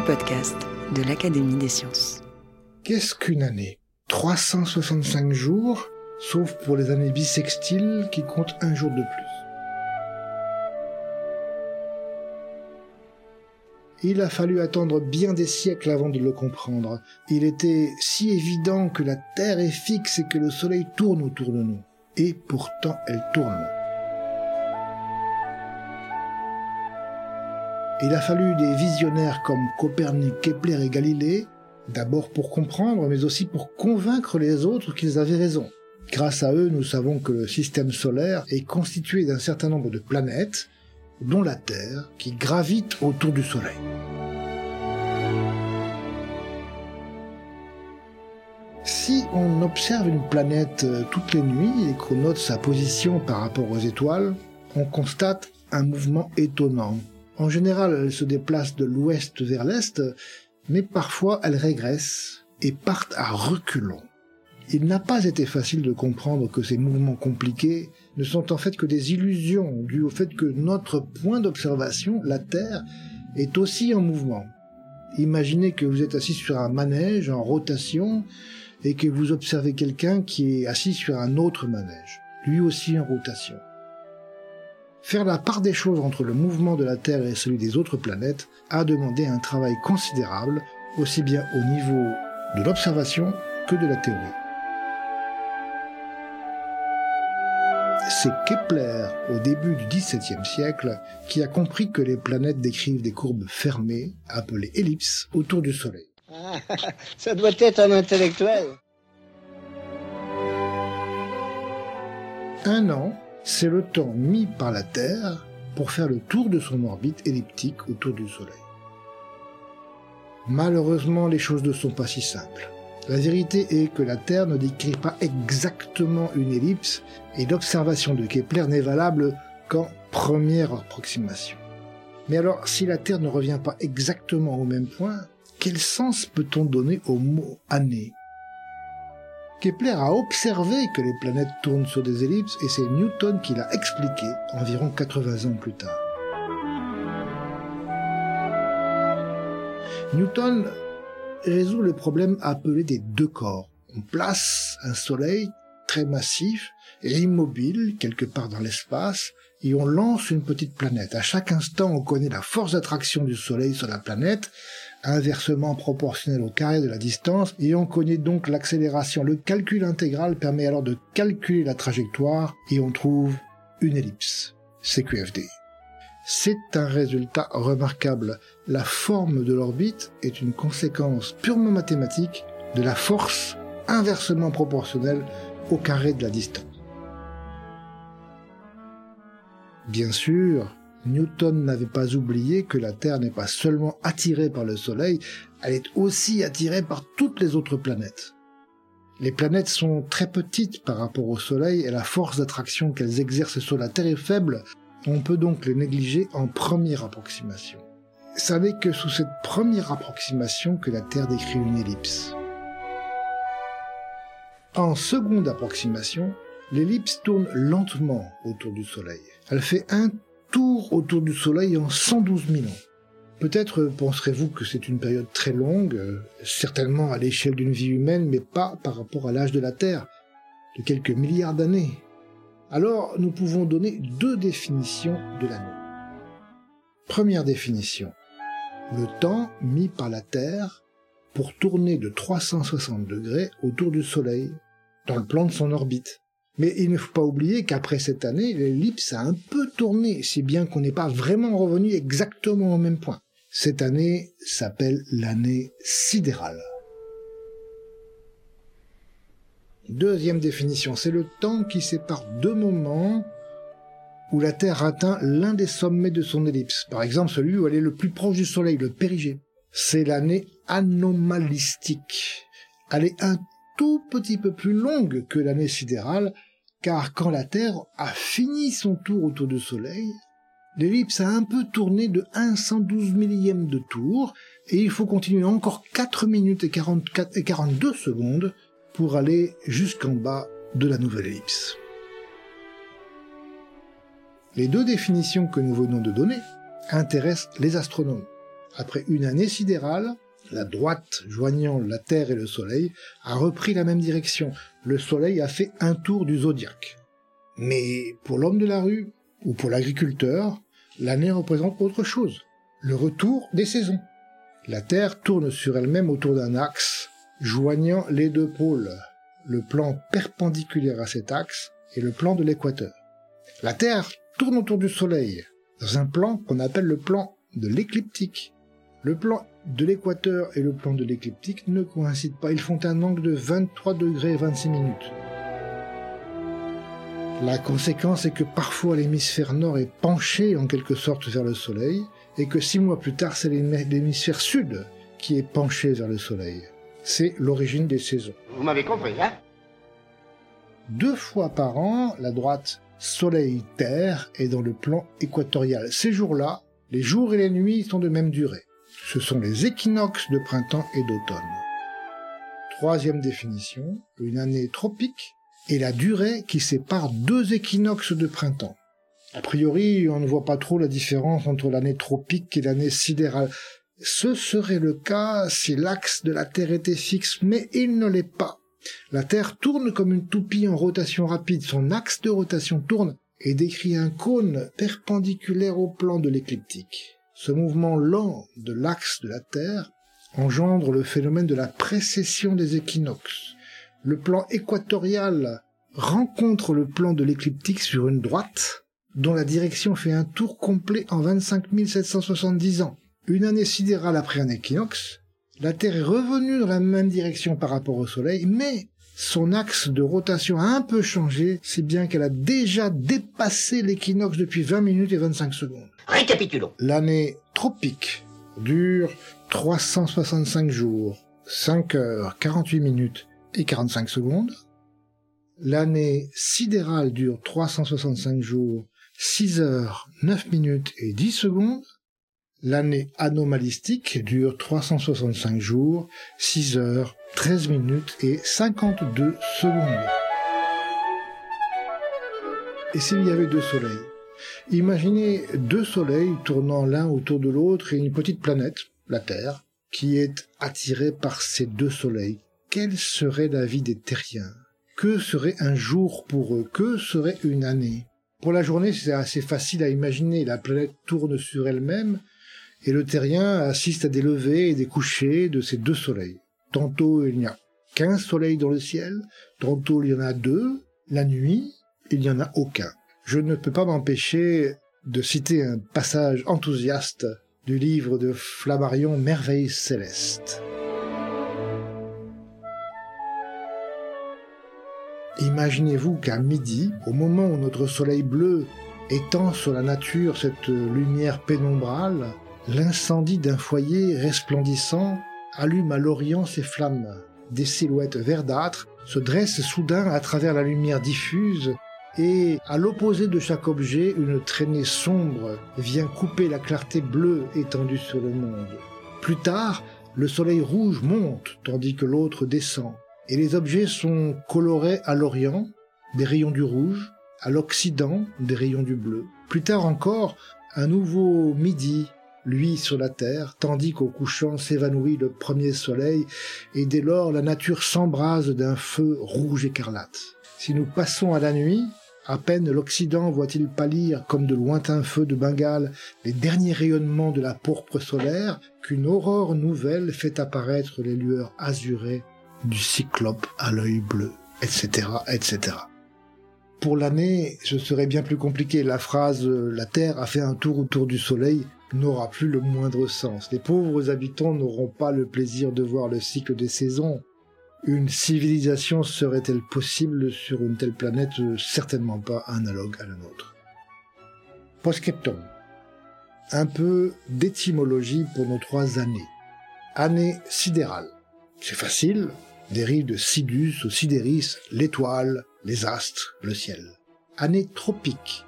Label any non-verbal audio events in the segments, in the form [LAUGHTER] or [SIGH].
Le podcast de l'Académie des sciences. Qu'est-ce qu'une année? 365 jours, sauf pour les années bissextiles qui comptent un jour de plus. Il a fallu attendre bien des siècles avant de le comprendre. Il était si évident que la Terre est fixe et que le Soleil tourne autour de nous. Et pourtant elle tourne. Il a fallu des visionnaires comme Copernic, Kepler et Galilée, d'abord pour comprendre, mais aussi pour convaincre les autres qu'ils avaient raison. Grâce à eux, nous savons que le système solaire est constitué d'un certain nombre de planètes, dont la Terre, qui gravite autour du Soleil. Si on observe une planète euh, toutes les nuits et qu'on note sa position par rapport aux étoiles, on constate un mouvement étonnant. En général, elle se déplace de l'ouest vers l'est, mais parfois elle régresse et part à reculons. Il n'a pas été facile de comprendre que ces mouvements compliqués ne sont en fait que des illusions dues au fait que notre point d'observation, la Terre, est aussi en mouvement. Imaginez que vous êtes assis sur un manège en rotation et que vous observez quelqu'un qui est assis sur un autre manège, lui aussi en rotation. Faire la part des choses entre le mouvement de la Terre et celui des autres planètes a demandé un travail considérable, aussi bien au niveau de l'observation que de la théorie. C'est Kepler, au début du XVIIe siècle, qui a compris que les planètes décrivent des courbes fermées, appelées ellipses, autour du Soleil. Ah, [LAUGHS] ça doit être un intellectuel. Un an, c'est le temps mis par la Terre pour faire le tour de son orbite elliptique autour du Soleil. Malheureusement, les choses ne sont pas si simples. La vérité est que la Terre ne décrit pas exactement une ellipse et l'observation de Kepler n'est valable qu'en première approximation. Mais alors, si la Terre ne revient pas exactement au même point, quel sens peut-on donner au mot année? Kepler a observé que les planètes tournent sur des ellipses et c'est Newton qui l'a expliqué environ 80 ans plus tard. Newton résout le problème appelé des deux corps. On place un soleil très massif et immobile quelque part dans l'espace et on lance une petite planète. À chaque instant, on connaît la force d'attraction du soleil sur la planète, inversement proportionnelle au carré de la distance, et on connaît donc l'accélération. Le calcul intégral permet alors de calculer la trajectoire et on trouve une ellipse, CQFD. C'est un résultat remarquable. La forme de l'orbite est une conséquence purement mathématique de la force inversement proportionnelle au carré de la distance. Bien sûr, Newton n'avait pas oublié que la Terre n'est pas seulement attirée par le Soleil, elle est aussi attirée par toutes les autres planètes. Les planètes sont très petites par rapport au Soleil et la force d'attraction qu'elles exercent sur la Terre est faible, on peut donc les négliger en première approximation. Ça n'est que sous cette première approximation que la Terre décrit une ellipse. En seconde approximation, l'ellipse tourne lentement autour du Soleil. Elle fait un tour autour du Soleil en 112 000 ans. Peut-être penserez-vous que c'est une période très longue, euh, certainement à l'échelle d'une vie humaine, mais pas par rapport à l'âge de la Terre, de quelques milliards d'années. Alors nous pouvons donner deux définitions de l'année. Première définition. Le temps mis par la Terre pour tourner de 360 degrés autour du Soleil, dans le plan de son orbite. Mais il ne faut pas oublier qu'après cette année, l'ellipse a un peu tourné, si bien qu'on n'est pas vraiment revenu exactement au même point. Cette année s'appelle l'année sidérale. Deuxième définition, c'est le temps qui sépare deux moments où la Terre atteint l'un des sommets de son ellipse, par exemple celui où elle est le plus proche du Soleil, le périgée. C'est l'année anomalistique. Elle est un tout petit peu plus longue que l'année sidérale, car quand la Terre a fini son tour autour du Soleil, l'ellipse a un peu tourné de 1 112 millième de tour, et il faut continuer encore 4 minutes et, 44 et 42 secondes pour aller jusqu'en bas de la nouvelle ellipse. Les deux définitions que nous venons de donner intéressent les astronomes. Après une année sidérale, la droite joignant la Terre et le Soleil a repris la même direction. Le Soleil a fait un tour du zodiaque. Mais pour l'homme de la rue ou pour l'agriculteur, l'année représente autre chose. Le retour des saisons. La Terre tourne sur elle-même autour d'un axe joignant les deux pôles, le plan perpendiculaire à cet axe et le plan de l'équateur. La Terre tourne autour du Soleil dans un plan qu'on appelle le plan de l'écliptique. Le plan de l'équateur et le plan de l'écliptique ne coïncident pas, ils font un angle de 23 degrés et 26 minutes. La conséquence est que parfois l'hémisphère nord est penché en quelque sorte vers le Soleil, et que six mois plus tard c'est l'hémisphère sud qui est penché vers le Soleil. C'est l'origine des saisons. Vous m'avez compris, hein? Deux fois par an, la droite Soleil-Terre est dans le plan équatorial. Ces jours-là, les jours et les nuits sont de même durée. Ce sont les équinoxes de printemps et d'automne. Troisième définition, une année tropique est la durée qui sépare deux équinoxes de printemps. A priori, on ne voit pas trop la différence entre l'année tropique et l'année sidérale. Ce serait le cas si l'axe de la Terre était fixe, mais il ne l'est pas. La Terre tourne comme une toupie en rotation rapide. Son axe de rotation tourne et décrit un cône perpendiculaire au plan de l'écliptique. Ce mouvement lent de l'axe de la Terre engendre le phénomène de la précession des équinoxes. Le plan équatorial rencontre le plan de l'écliptique sur une droite, dont la direction fait un tour complet en 25 770 ans. Une année sidérale après un équinoxe, la Terre est revenue dans la même direction par rapport au Soleil, mais son axe de rotation a un peu changé, si bien qu'elle a déjà dépassé l'équinoxe depuis 20 minutes et 25 secondes. Récapitulons. L'année tropique dure 365 jours, 5 heures, 48 minutes et 45 secondes. L'année sidérale dure 365 jours, 6 heures, 9 minutes et 10 secondes. L'année anomalistique dure 365 jours, 6 heures, 13 minutes et 52 secondes. Et s'il y avait deux soleils? Imaginez deux soleils tournant l'un autour de l'autre et une petite planète, la Terre, qui est attirée par ces deux soleils. Quelle serait la vie des terriens? Que serait un jour pour eux? Que serait une année? Pour la journée, c'est assez facile à imaginer. La planète tourne sur elle-même et le terrien assiste à des levées et des couchers de ces deux soleils. Tantôt il y a quinze soleils dans le ciel, tantôt il y en a deux, la nuit il n'y en a aucun. Je ne peux pas m'empêcher de citer un passage enthousiaste du livre de Flammarion Merveilles célestes. Imaginez-vous qu'à midi, au moment où notre soleil bleu étend sur la nature cette lumière pénombrale, l'incendie d'un foyer resplendissant allume à l'orient ses flammes. Des silhouettes verdâtres se dressent soudain à travers la lumière diffuse et à l'opposé de chaque objet, une traînée sombre vient couper la clarté bleue étendue sur le monde. Plus tard, le soleil rouge monte tandis que l'autre descend, et les objets sont colorés à l'orient, des rayons du rouge, à l'occident, des rayons du bleu. Plus tard encore, un nouveau midi lui sur la terre, tandis qu'au couchant s'évanouit le premier soleil, et dès lors la nature s'embrase d'un feu rouge écarlate. Si nous passons à la nuit, à peine l'Occident voit-il pâlir comme de lointains feux de Bengale les derniers rayonnements de la pourpre solaire, qu'une aurore nouvelle fait apparaître les lueurs azurées du cyclope à l'œil bleu, etc., etc. Pour l'année, ce serait bien plus compliqué. La phrase La Terre a fait un tour autour du Soleil n'aura plus le moindre sens. Les pauvres habitants n'auront pas le plaisir de voir le cycle des saisons. Une civilisation serait-elle possible sur une telle planète? Certainement pas analogue à la nôtre. Postscriptum. Un peu d'étymologie pour nos trois années. Année sidérale. C'est facile. Dérive de Sidus au Sidéris, l'étoile, les astres, le ciel. Année tropique.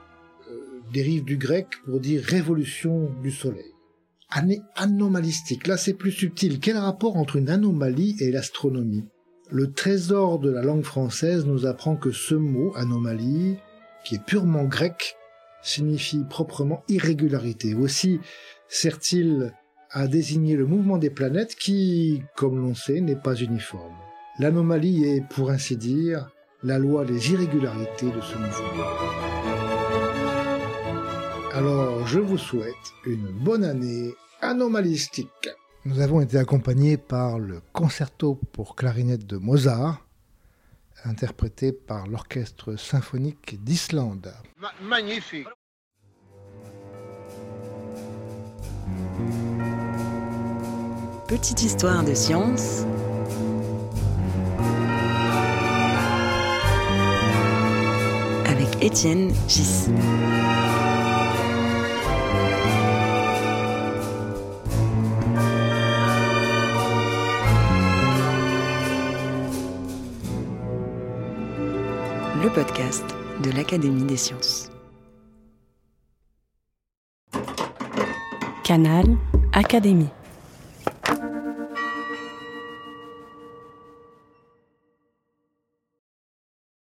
Dérive du grec pour dire révolution du soleil. Année anomalistique. Là, c'est plus subtil. Quel rapport entre une anomalie et l'astronomie? Le trésor de la langue française nous apprend que ce mot, anomalie, qui est purement grec, signifie proprement irrégularité. Aussi sert-il à désigner le mouvement des planètes qui, comme l'on sait, n'est pas uniforme. L'anomalie est, pour ainsi dire, la loi des irrégularités de ce mouvement. Alors, je vous souhaite une bonne année anomalistique. Nous avons été accompagnés par le concerto pour clarinette de Mozart, interprété par l'Orchestre symphonique d'Islande. magnifique. Petite histoire de science. Avec Étienne Gis. Le podcast de l'Académie des sciences. Canal Académie.